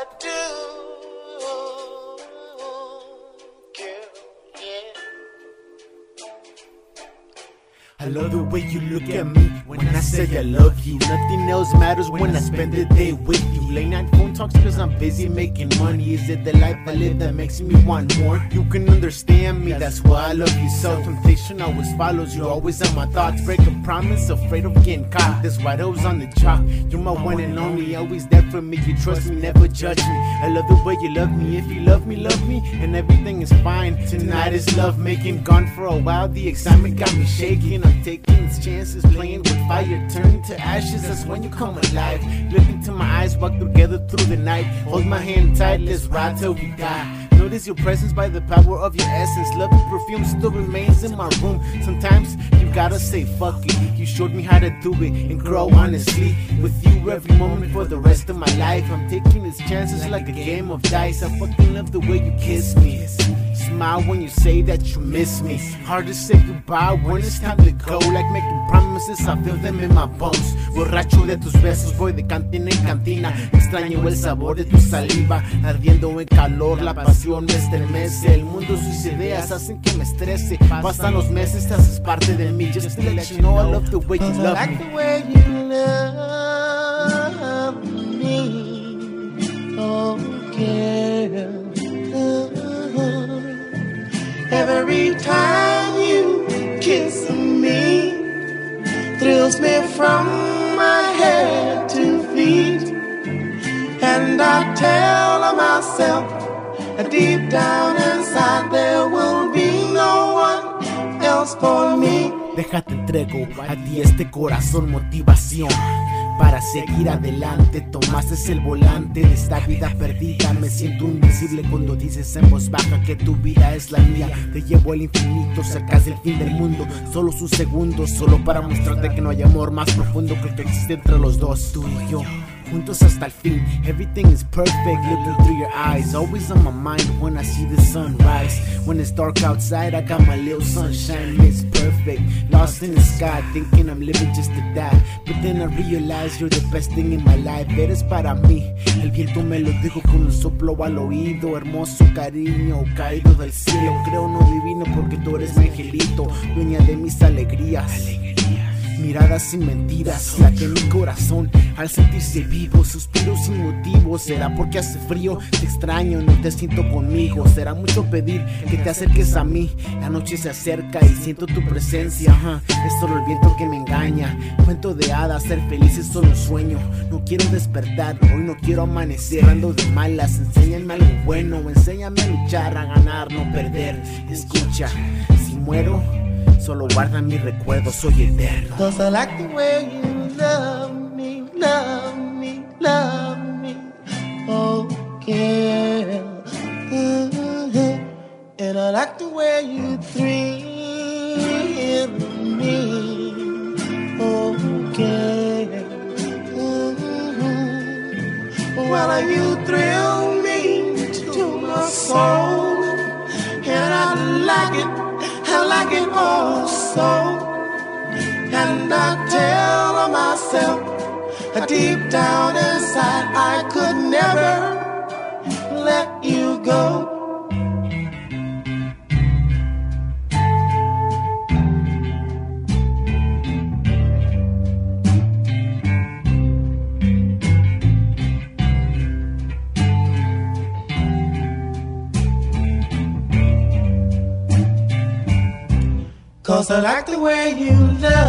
I love the way you look at me when I say I love you. Nothing else matters when I spend the day with you. Late night phone talks cause I'm busy making money. Is it the life I live that makes me want more? You can understand me, that's why I love you so. Temptation always follows you, always on my thoughts. Break a promise, afraid of getting caught. That's why those on the job. You're my one and only, always there for me. You trust me, never judge me. I love the way you love me. If you love me, love me, and everything is fine. Tonight is love making, gone for a while. The excitement got me shaking. Taking chances, playing with fire, turning to ashes. That's when you come alive. Look into my eyes, walk together through the night. Hold my hand tight, let's ride till we die. Notice your presence by the power of your essence. Love and perfume still remains in my room. Sometimes you gotta say fuck it. You showed me how to do it and grow honestly. With you every moment for the rest of my life. I'm taking these chances like a game of dice. I fucking love the way you kiss me. Smile when you say that you miss me. Hard to say goodbye when it's time to go. Like making promises, I feel them in my bones. Borracho de tus besos, voy de cantina en cantina. Extraño el sabor de tu saliva. Ardiendo en calor, la pasión me estremece. El mundo, sus ideas hacen que me estrese. Pasan los meses, te haces parte de mí. Just to let you know I love the way you love like me. the way you love me. Oh, yeah. Every time thrills me from my head to feet. And I tell myself, deep down inside, there will be no one else for me. Déjate entrego a ti este corazón motivación para seguir adelante. Tomaste el volante de esta vida perdida. Me siento invisible cuando dices en voz baja que tu vida es la mía. Te llevo al infinito, cerca del fin del mundo. Solo sus segundos, solo para mostrarte que no hay amor más profundo que el que existe entre los dos, tú y yo. Juntos hasta el fin, everything is perfect. Looking through your eyes, always on my mind when I see the sunrise. When it's dark outside, I got my little sunshine, it's perfect. Lost in the sky, thinking I'm living just to die. But then I realize you're the best thing in my life. Eres para mí, el viento me lo dijo con un soplo al oído. Hermoso cariño caído del cielo. Creo no divino porque tú eres mi angelito, dueña de mis alegrías. Miradas sin mentiras, late mi corazón al sentirse vivo, suspiro sin motivo. Será porque hace frío, te extraño, no te siento conmigo. Será mucho pedir que te acerques a mí. La noche se acerca y siento tu presencia. Es solo el viento que me engaña. Cuento de hadas, ser feliz es solo un sueño. No quiero despertar, hoy no quiero amanecer. Ando de malas, enséñame algo bueno. Enséñame a luchar, a ganar, no perder. Escucha, si muero. Solo guarda mi recuerdo, soy eterno. Cause I like the way you love me, love me, love me. Oh, yeah. Mhm. And I like the way you thrill me. Oh, yeah. Mhm. Well, you thrill so. And I tell myself deep down inside I could never let you go. Cause I like the way you love